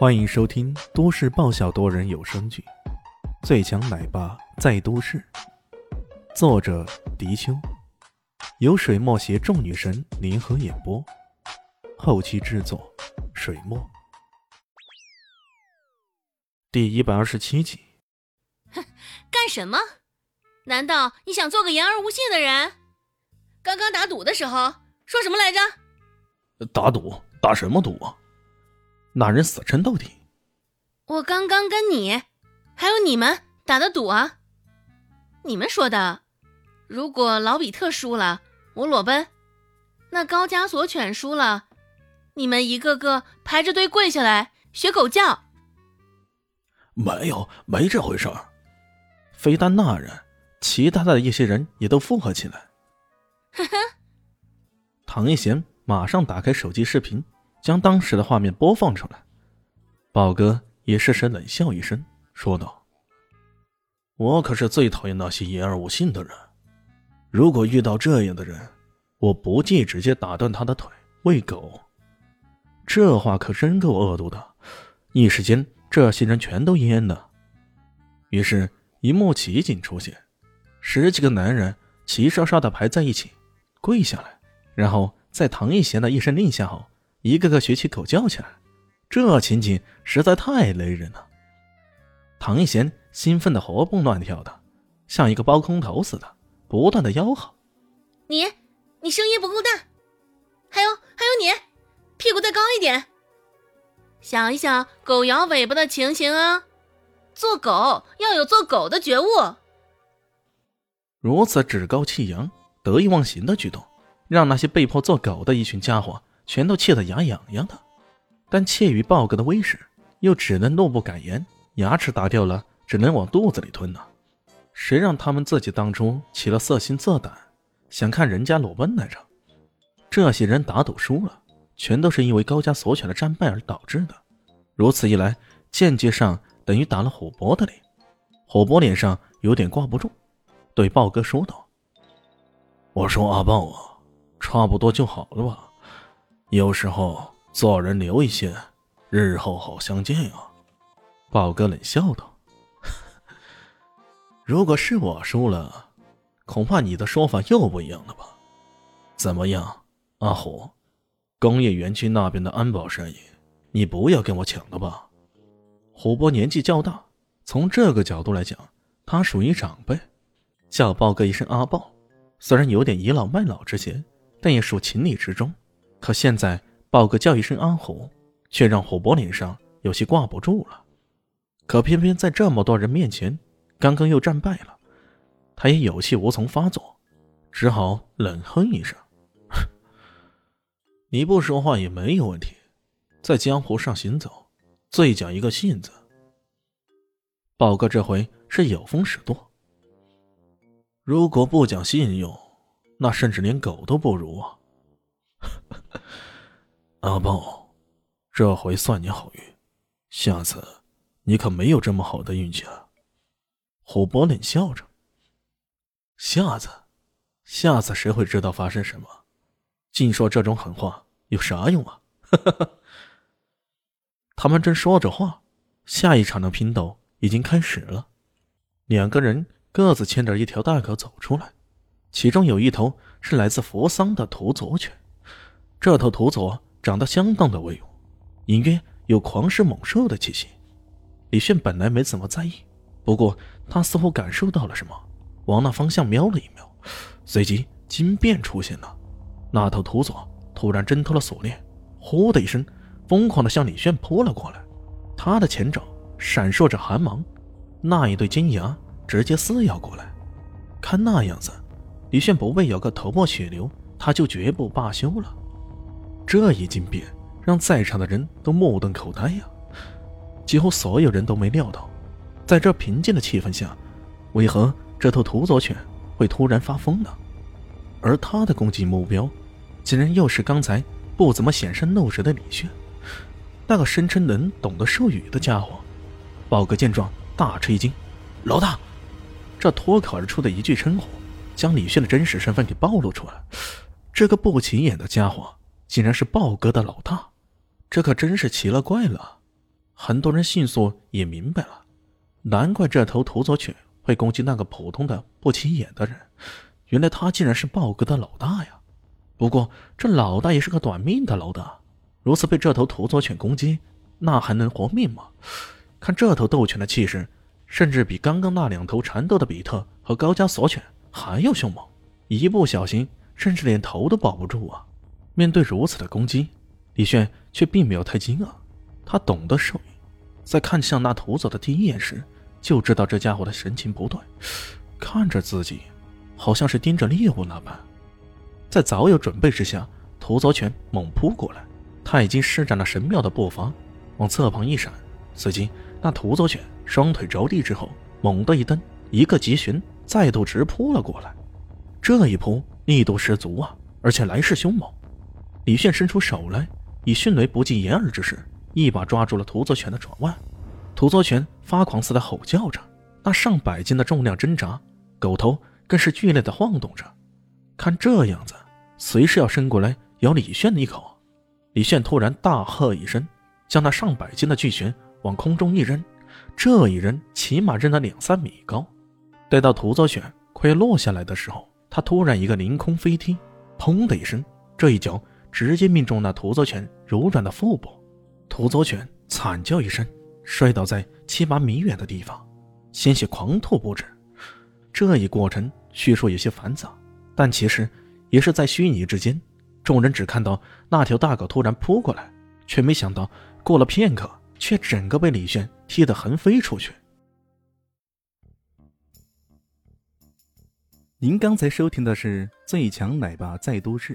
欢迎收听都市爆笑多人有声剧《最强奶爸在都市》，作者：迪秋，由水墨携众女神联合演播，后期制作：水墨。第一百二十七集。哼，干什么？难道你想做个言而无信的人？刚刚打赌的时候说什么来着？打赌？打什么赌啊？那人死撑到底。我刚刚跟你，还有你们打的赌啊！你们说的，如果老比特输了，我裸奔；那高加索犬输了，你们一个个排着队跪下来学狗叫。没有，没这回事儿。非但那人，其他的一些人也都附和起来。呵呵。唐一贤马上打开手机视频。将当时的画面播放出来，宝哥也适时冷笑一声，说道：“我可是最讨厌那些言而无信的人。如果遇到这样的人，我不计直接打断他的腿喂狗。”这话可真够恶毒的。一时间，这些人全都蔫了。于是，一幕奇景出现：十几个男人齐刷刷的排在一起，跪下来，然后在唐一贤的一声令下后。一个个学起狗叫起来，这情景实在太雷人了。唐一贤兴奋的活蹦乱跳的，像一个包空头似的，不断的吆喝：“你，你声音不够大，还有还有你，屁股再高一点。想一想狗摇尾巴的情形啊，做狗要有做狗的觉悟。”如此趾高气扬、得意忘形的举动，让那些被迫做狗的一群家伙。全都气得牙痒痒的，但怯于豹哥的威势，又只能怒不敢言，牙齿打掉了，只能往肚子里吞呢。谁让他们自己当初起了色心色胆，想看人家裸奔来着？这些人打赌输了，全都是因为高家所选的战败而导致的。如此一来，间接上等于打了虎伯的脸。虎伯脸上有点挂不住，对豹哥说道：“我说阿豹啊，差不多就好了吧。”有时候做人留一线，日后好相见呀。豹哥冷笑道：“ 如果是我输了，恐怕你的说法又不一样了吧？怎么样，阿虎？工业园区那边的安保生意，你不要跟我抢了吧？”虎波年纪较大，从这个角度来讲，他属于长辈，叫豹哥一声阿豹，虽然有点倚老卖老之嫌，但也属情理之中。可现在豹哥叫一声阿虎，却让虎伯脸上有些挂不住了。可偏偏在这么多人面前，刚刚又战败了，他也有气无从发作，只好冷哼一声：“你不说话也没有问题，在江湖上行走，最讲一个信字。豹哥这回是有风使舵，如果不讲信用，那甚至连狗都不如啊！” 阿豹，这回算你好运，下次你可没有这么好的运气了。虎伯冷笑着：“下次，下次谁会知道发生什么？净说这种狠话有啥用啊？” 他们正说着话，下一场的拼斗已经开始了。两个人各自牵着一条大狗走出来，其中有一头是来自扶桑的土佐犬。这头土佐长得相当的威武，隐约有狂狮猛兽的气息。李炫本来没怎么在意，不过他似乎感受到了什么，往那方向瞄了一瞄，随即金变出现了。那头土佐突然挣脱了锁链，呼的一声，疯狂的向李炫扑了过来。他的前爪闪烁着寒芒，那一对金牙直接撕咬过来。看那样子，李炫不被咬个头破血流，他就绝不罢休了。这一惊变让在场的人都目瞪口呆呀！几乎所有人都没料到，在这平静的气氛下，为何这头土佐犬会突然发疯呢？而他的攻击目标，竟然又是刚才不怎么显身露舌的李炫，那个声称能懂得术语的家伙。宝哥见状大吃一惊：“老大！”这脱口而出的一句称呼，将李炫的真实身份给暴露出来。这个不起眼的家伙。竟然是豹哥的老大，这可真是奇了怪了。很多人迅速也明白了，难怪这头土佐犬会攻击那个普通的不起眼的人，原来他竟然是豹哥的老大呀！不过这老大也是个短命的老大，如此被这头土佐犬攻击，那还能活命吗？看这头斗犬的气势，甚至比刚刚那两头缠斗的比特和高加索犬还要凶猛，一不小心甚至连头都保不住啊！面对如此的攻击，李炫却并没有太惊讶，他懂得兽医，在看向那土佐的第一眼时，就知道这家伙的神情不对，看着自己，好像是盯着猎物那般。在早有准备之下，土佐犬猛扑过来，他已经施展了神妙的步伐，往侧旁一闪，随即。那土佐犬双腿着地之后，猛地一蹬，一个急旋，再度直扑了过来。这一扑力度十足啊，而且来势凶猛。李炫伸出手来，以迅雷不及掩耳之势，一把抓住了土佐犬的爪腕。土佐犬发狂似的吼叫着，那上百斤的重量挣扎，狗头更是剧烈的晃动着。看这样子，随时要伸过来咬李炫一口。李炫突然大喝一声，将那上百斤的巨犬。往空中一扔，这一扔起码扔了两三米高。待到涂泽犬快要落下来的时候，他突然一个凌空飞踢，砰的一声，这一脚直接命中那土佐犬柔软的腹部。土佐犬惨叫一声，摔倒在七八米远的地方，鲜血狂吐不止。这一过程叙述有些繁杂，但其实也是在虚拟之间。众人只看到那条大狗突然扑过来，却没想到过了片刻。却整个被李炫踢得横飞出去。您刚才收听的是《最强奶爸在都市》，